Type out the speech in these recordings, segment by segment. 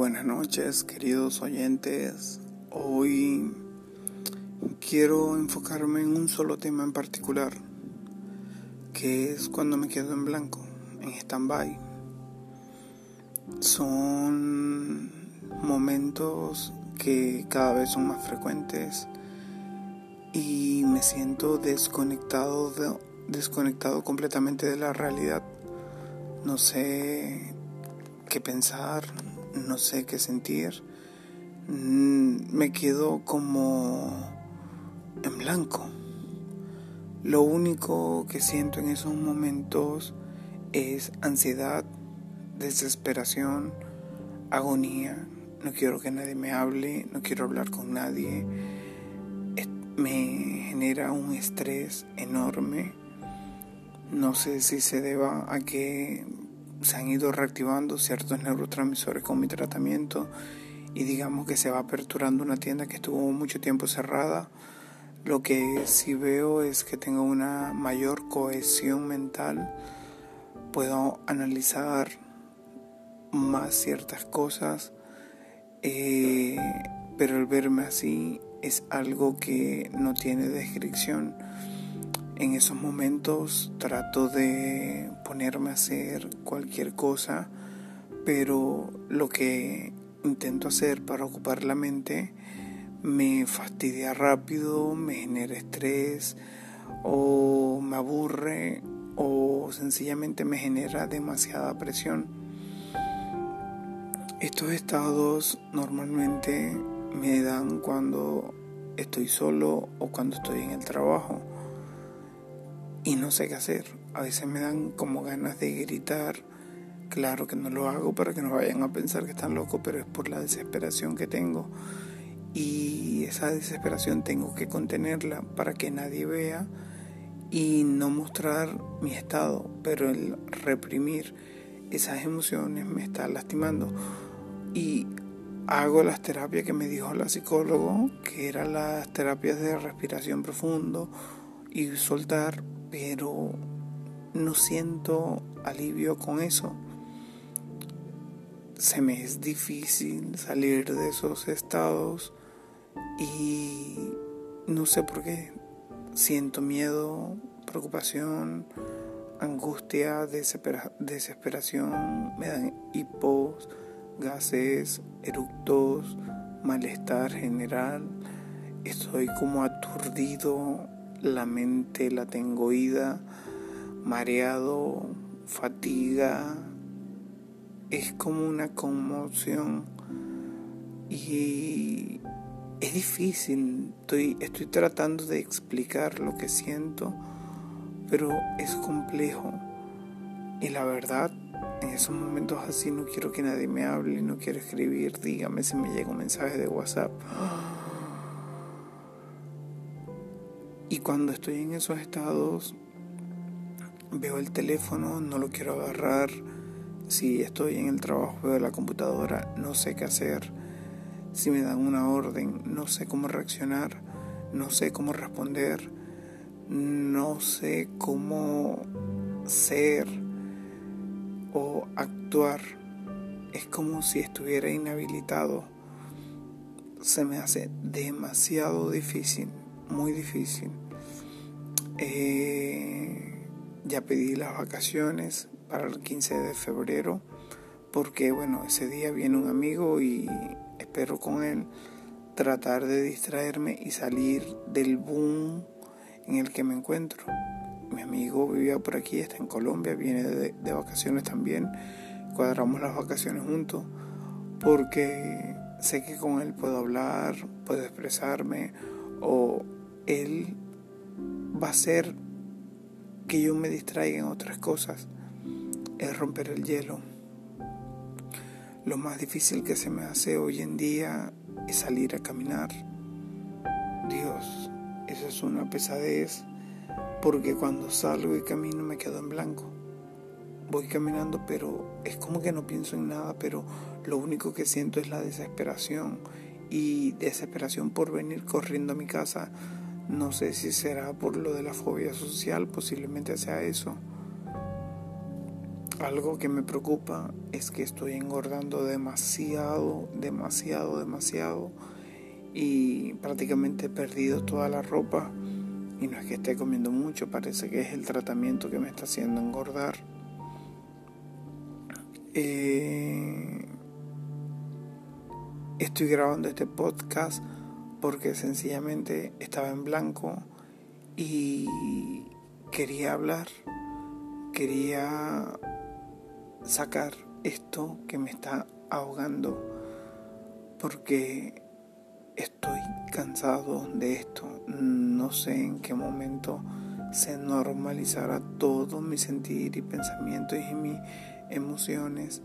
buenas noches, queridos oyentes. Hoy quiero enfocarme en un solo tema en particular, que es cuando me quedo en blanco, en stand-by. Son momentos que cada vez son más frecuentes y me siento desconectado, desconectado completamente de la realidad. No sé qué pensar, no sé qué sentir. Mm, me quedo como en blanco. Lo único que siento en esos momentos es ansiedad, desesperación, agonía. No quiero que nadie me hable, no quiero hablar con nadie. Me genera un estrés enorme. No sé si se deba a que se han ido reactivando ciertos neurotransmisores con mi tratamiento y digamos que se va aperturando una tienda que estuvo mucho tiempo cerrada. Lo que sí veo es que tengo una mayor cohesión mental, puedo analizar más ciertas cosas, eh, pero el verme así es algo que no tiene descripción en esos momentos trato de ponerme a hacer cualquier cosa, pero lo que intento hacer para ocupar la mente me fastidia rápido, me genera estrés o me aburre o sencillamente me genera demasiada presión. Estos estados normalmente me dan cuando estoy solo o cuando estoy en el trabajo y no sé qué hacer. A veces me dan como ganas de gritar. Claro que no lo hago para que no vayan a pensar que están loco, pero es por la desesperación que tengo. Y esa desesperación tengo que contenerla para que nadie vea y no mostrar mi estado, pero el reprimir esas emociones me está lastimando. Y hago las terapias que me dijo la psicólogo, que eran las terapias de respiración profundo y soltar pero no siento alivio con eso. Se me es difícil salir de esos estados y no sé por qué. Siento miedo, preocupación, angustia, desesperación, me dan hipos, gases, eructos, malestar general. Estoy como aturdido, la mente la tengo ida, mareado, fatiga, es como una conmoción y es difícil, estoy, estoy tratando de explicar lo que siento, pero es complejo y la verdad en esos momentos así no quiero que nadie me hable, no quiero escribir, dígame si me llega un mensaje de WhatsApp. Y cuando estoy en esos estados, veo el teléfono, no lo quiero agarrar. Si estoy en el trabajo, veo la computadora, no sé qué hacer. Si me dan una orden, no sé cómo reaccionar, no sé cómo responder, no sé cómo ser o actuar. Es como si estuviera inhabilitado. Se me hace demasiado difícil muy difícil. Eh, ya pedí las vacaciones para el 15 de febrero porque bueno, ese día viene un amigo y espero con él tratar de distraerme y salir del boom en el que me encuentro. Mi amigo vivía por aquí, está en Colombia, viene de, de vacaciones también. Cuadramos las vacaciones juntos porque sé que con él puedo hablar, puedo expresarme o él va a hacer que yo me distraiga en otras cosas, es romper el hielo. Lo más difícil que se me hace hoy en día es salir a caminar. Dios, eso es una pesadez porque cuando salgo y camino me quedo en blanco. Voy caminando pero es como que no pienso en nada, pero lo único que siento es la desesperación y desesperación por venir corriendo a mi casa no sé si será por lo de la fobia social, posiblemente sea eso. Algo que me preocupa es que estoy engordando demasiado, demasiado, demasiado y prácticamente he perdido toda la ropa y no es que esté comiendo mucho, parece que es el tratamiento que me está haciendo engordar. Eh, estoy grabando este podcast porque sencillamente estaba en blanco y quería hablar, quería sacar esto que me está ahogando porque estoy cansado de esto. No sé en qué momento se normalizará todo mi sentir y pensamientos y mis emociones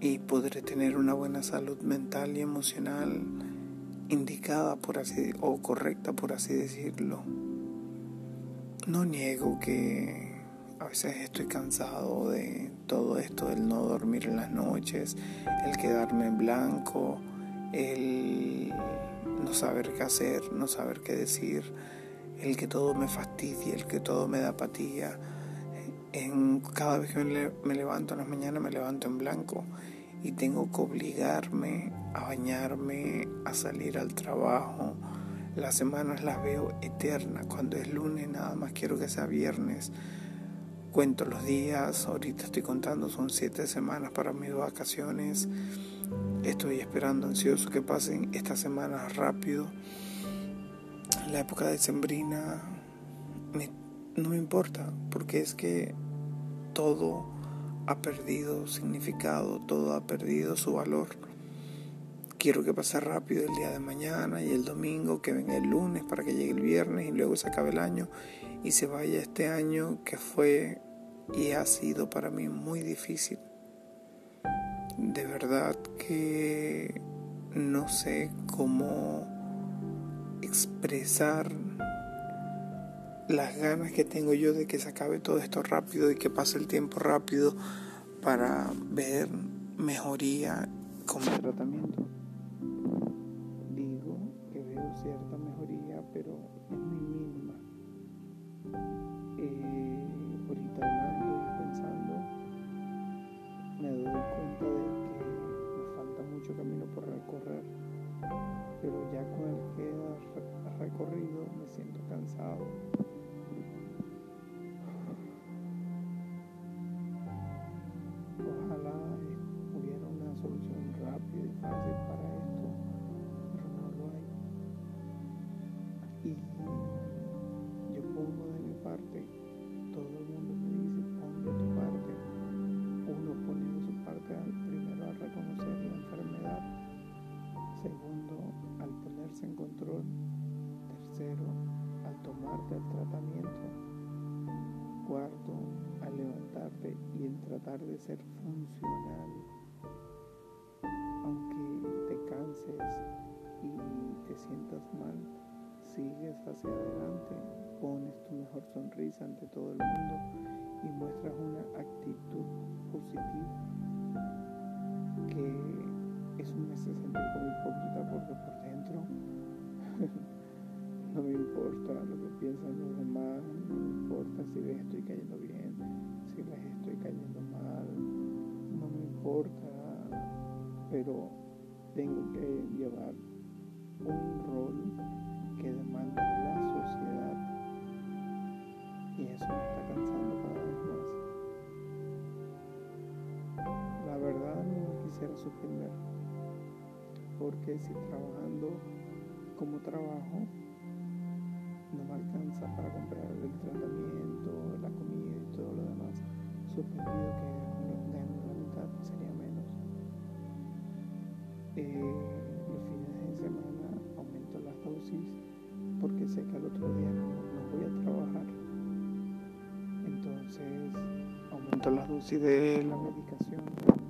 y podré tener una buena salud mental y emocional indicada por así o correcta por así decirlo. No niego que a veces estoy cansado de todo esto, del no dormir en las noches, el quedarme en blanco, el no saber qué hacer, no saber qué decir, el que todo me fastidie, el que todo me da apatía. En, cada vez que me levanto en las mañanas me levanto en blanco y tengo que obligarme a bañarme, a salir al trabajo. Las semanas las veo eternas. Cuando es lunes nada más quiero que sea viernes. Cuento los días, ahorita estoy contando, son siete semanas para mis vacaciones. Estoy esperando ansioso que pasen estas semanas rápido. La época de sembrina no me importa, porque es que todo ha perdido significado, todo ha perdido su valor. Quiero que pase rápido el día de mañana y el domingo, que venga el lunes para que llegue el viernes y luego se acabe el año y se vaya este año que fue y ha sido para mí muy difícil de verdad que no sé cómo expresar las ganas que tengo yo de que se acabe todo esto rápido y que pase el tiempo rápido para ver mejoría con el tratamiento. Digo que veo cierta en control, tercero al tomarte el tratamiento, cuarto al levantarte y en tratar de ser funcional, aunque te canses y te sientas mal, sigues hacia adelante, pones tu mejor sonrisa ante todo el mundo y muestras una actitud positiva que me hace sentir como hipócrita porque por no me importa lo que piensan los demás, no me importa si les estoy cayendo bien, si les estoy cayendo mal, no me importa, pero tengo que llevar un rol que demanda la sociedad y eso me está cansando cada vez más. La verdad no quisiera suspender porque si trabajando como trabajo no me alcanza para comprar el tratamiento, la comida y todo lo demás, suspendido que gano la mitad sería menos. Eh, los fines de semana aumento las dosis porque sé que al otro día no, voy a trabajar. Entonces aumento las dosis de la medicación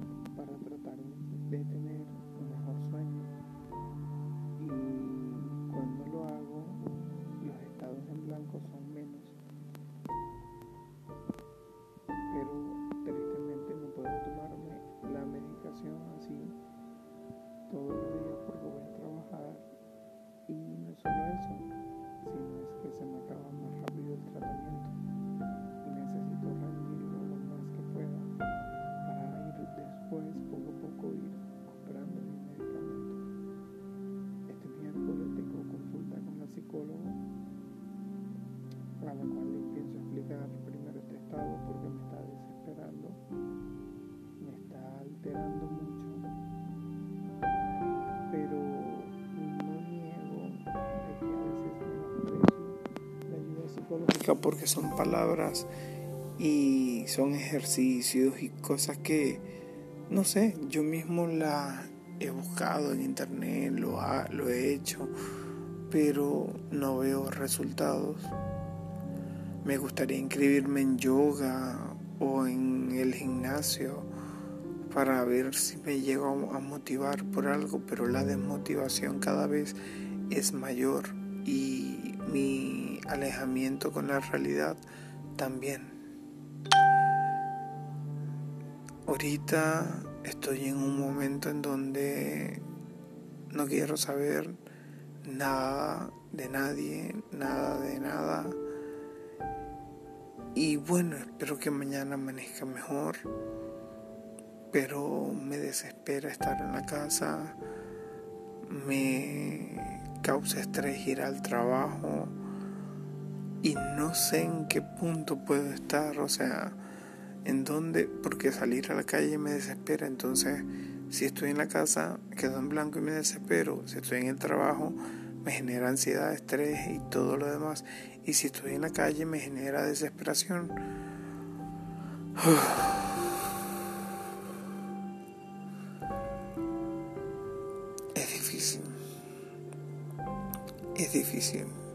porque son palabras y son ejercicios y cosas que, no sé, yo mismo la he buscado en internet, lo, lo he hecho, pero no veo resultados. Me gustaría inscribirme en yoga o en el gimnasio para ver si me llego a motivar por algo, pero la desmotivación cada vez es mayor y mi alejamiento con la realidad también. Ahorita estoy en un momento en donde no quiero saber nada de nadie, nada de nada. Y bueno, espero que mañana amanezca mejor, pero me desespera estar en la casa, me causa estrés ir al trabajo y no sé en qué punto puedo estar, o sea, en dónde, porque salir a la calle me desespera, entonces si estoy en la casa quedo en blanco y me desespero, si estoy en el trabajo me genera ansiedad, estrés y todo lo demás, y si estoy en la calle me genera desesperación. Es difícil, es difícil.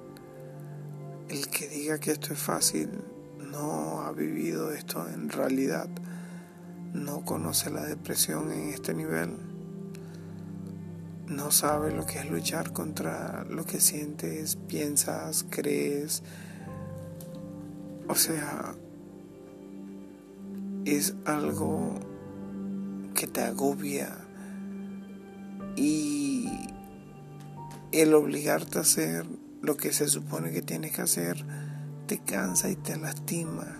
El que diga que esto es fácil no ha vivido esto en realidad, no conoce la depresión en este nivel, no sabe lo que es luchar contra lo que sientes, piensas, crees. O sea, es algo que te agobia y el obligarte a hacer lo que se supone que tienes que hacer te cansa y te lastima.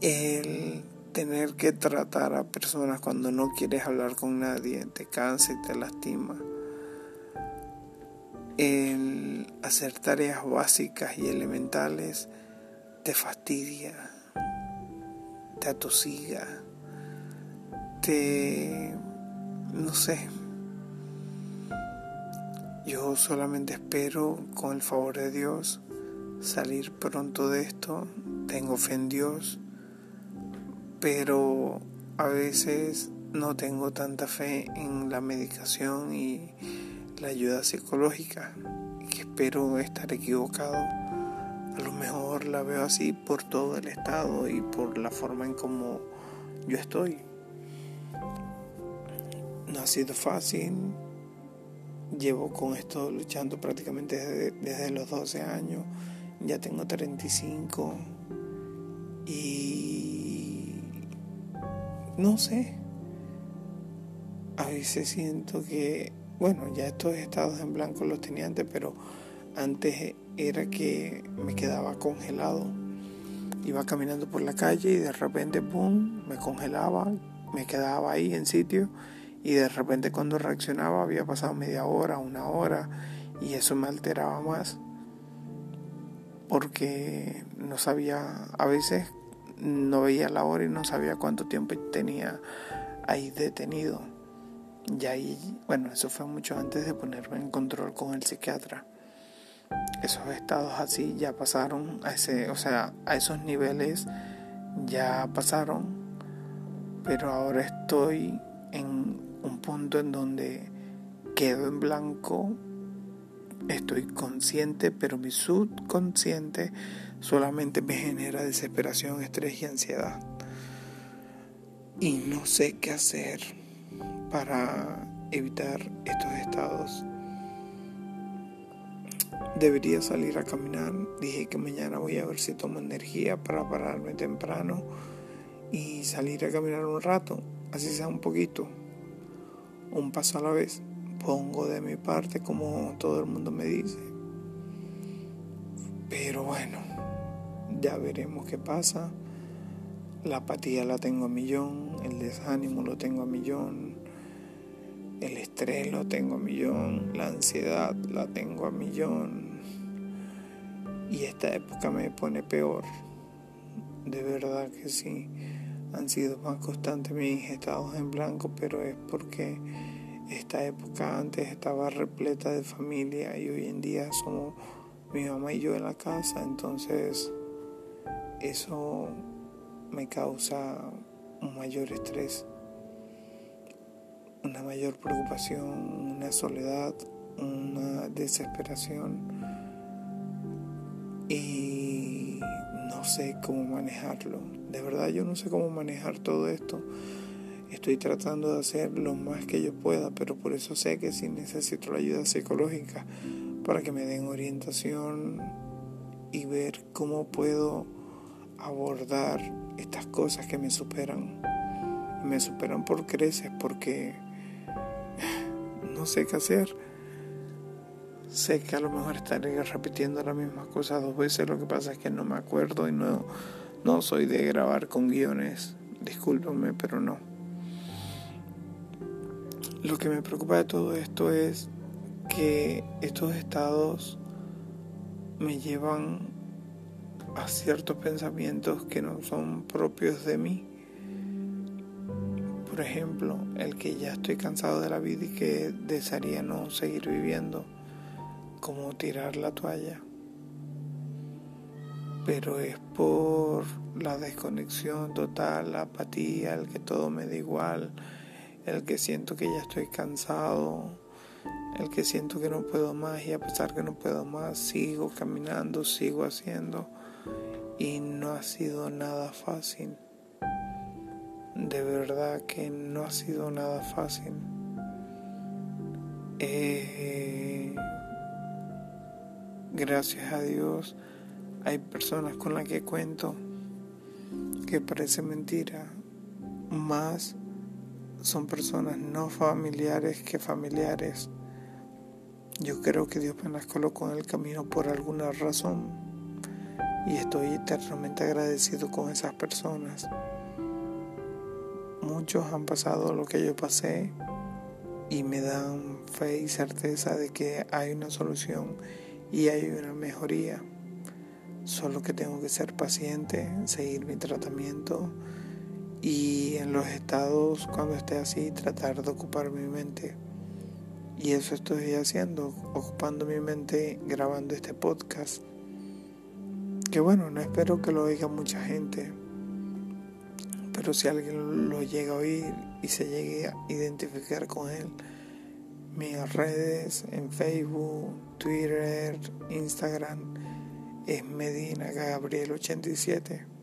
El tener que tratar a personas cuando no quieres hablar con nadie te cansa y te lastima. El hacer tareas básicas y elementales te fastidia, te atosiga, te... no sé. Yo solamente espero con el favor de Dios salir pronto de esto, tengo fe en Dios, pero a veces no tengo tanta fe en la medicación y la ayuda psicológica, espero estar equivocado. A lo mejor la veo así por todo el estado y por la forma en cómo yo estoy. No ha sido fácil. Llevo con esto luchando prácticamente desde, desde los 12 años ya tengo 35 y no sé, a veces siento que, bueno, ya estos estados en blanco los tenía antes, pero antes era que me quedaba congelado. Iba caminando por la calle y de repente, ¡pum!, me congelaba, me quedaba ahí en sitio y de repente cuando reaccionaba había pasado media hora, una hora y eso me alteraba más porque no sabía, a veces no veía la hora y no sabía cuánto tiempo tenía ahí detenido. Y ahí, bueno, eso fue mucho antes de ponerme en control con el psiquiatra. Esos estados así ya pasaron a ese, o sea, a esos niveles ya pasaron, pero ahora estoy en un punto en donde quedo en blanco estoy consciente, pero mi subconsciente solamente me genera desesperación, estrés y ansiedad. Y no sé qué hacer para evitar estos estados. Debería salir a caminar. Dije que mañana voy a ver si tomo energía para pararme temprano y salir a caminar un rato, así sea un poquito, un paso a la vez pongo de mi parte como todo el mundo me dice. Pero bueno, ya veremos qué pasa. La apatía la tengo a millón, el desánimo lo tengo a millón, el estrés lo tengo a millón, la ansiedad la tengo a millón. y esta época me pone peor. De verdad que sí, han sido más constantes mis estados en blanco, pero es porque esta época antes estaba repleta de familia y hoy en día somos mi mamá y yo en la casa, entonces eso me causa un mayor estrés, una mayor preocupación, una soledad, una desesperación y no sé cómo manejarlo. De verdad yo no sé cómo manejar todo esto. Estoy tratando de hacer lo más que yo pueda, pero por eso sé que si necesito la ayuda psicológica para que me den orientación y ver cómo puedo abordar estas cosas que me superan. Me superan por creces porque no sé qué hacer. Sé que a lo mejor estaré repitiendo las mismas cosas dos veces, lo que pasa es que no me acuerdo y no, no soy de grabar con guiones. Discúlpame, pero no. Lo que me preocupa de todo esto es que estos estados me llevan a ciertos pensamientos que no son propios de mí. Por ejemplo, el que ya estoy cansado de la vida y que desearía no seguir viviendo, como tirar la toalla. Pero es por la desconexión total, la apatía, el que todo me da igual, el que siento que ya estoy cansado, el que siento que no puedo más y a pesar que no puedo más, sigo caminando, sigo haciendo y no ha sido nada fácil. De verdad que no ha sido nada fácil. Eh, gracias a Dios hay personas con las que cuento que parece mentira, más son personas no familiares que familiares. Yo creo que Dios me las colocó en el camino por alguna razón y estoy eternamente agradecido con esas personas. Muchos han pasado lo que yo pasé y me dan fe y certeza de que hay una solución y hay una mejoría. Solo que tengo que ser paciente, seguir mi tratamiento y en los estados cuando esté así tratar de ocupar mi mente y eso estoy haciendo, ocupando mi mente grabando este podcast. Que bueno, no espero que lo oiga mucha gente. Pero si alguien lo llega a oír y se llegue a identificar con él, mis redes en Facebook, Twitter, Instagram es Medina Gabriel 87.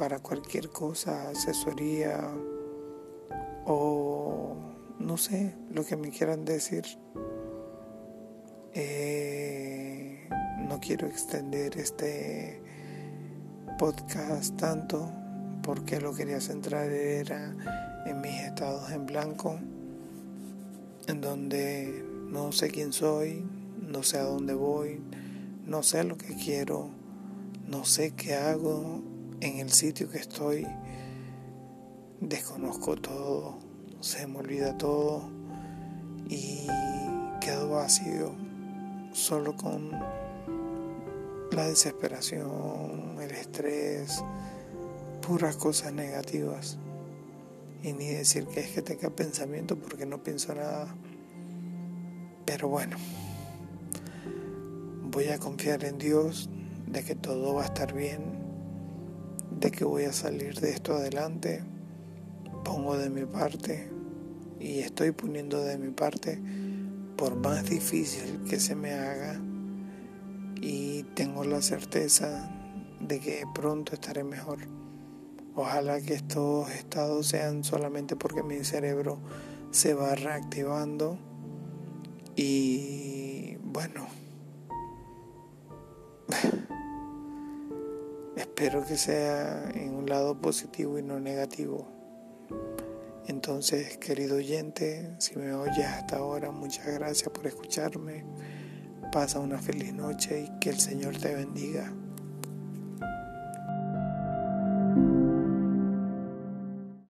Para cualquier cosa, asesoría o no sé lo que me quieran decir. Eh, no quiero extender este podcast tanto porque lo quería centrar era en mis estados en blanco, en donde no sé quién soy, no sé a dónde voy, no sé lo que quiero, no sé qué hago en el sitio que estoy, desconozco todo se me olvida todo y quedo vacío solo con la desesperación, el estrés, puras cosas negativas. Y ni decir que es que tenga pensamiento porque no pienso nada. Pero bueno, voy a confiar en Dios de que todo va a estar bien, de que voy a salir de esto adelante. Pongo de mi parte y estoy poniendo de mi parte por más difícil que se me haga. Y tengo la certeza de que pronto estaré mejor. Ojalá que estos estados sean solamente porque mi cerebro se va reactivando. Y bueno, espero que sea en un lado positivo y no negativo. Entonces, querido oyente, si me oyes hasta ahora, muchas gracias por escucharme. Pasa una feliz noche y que el Señor te bendiga.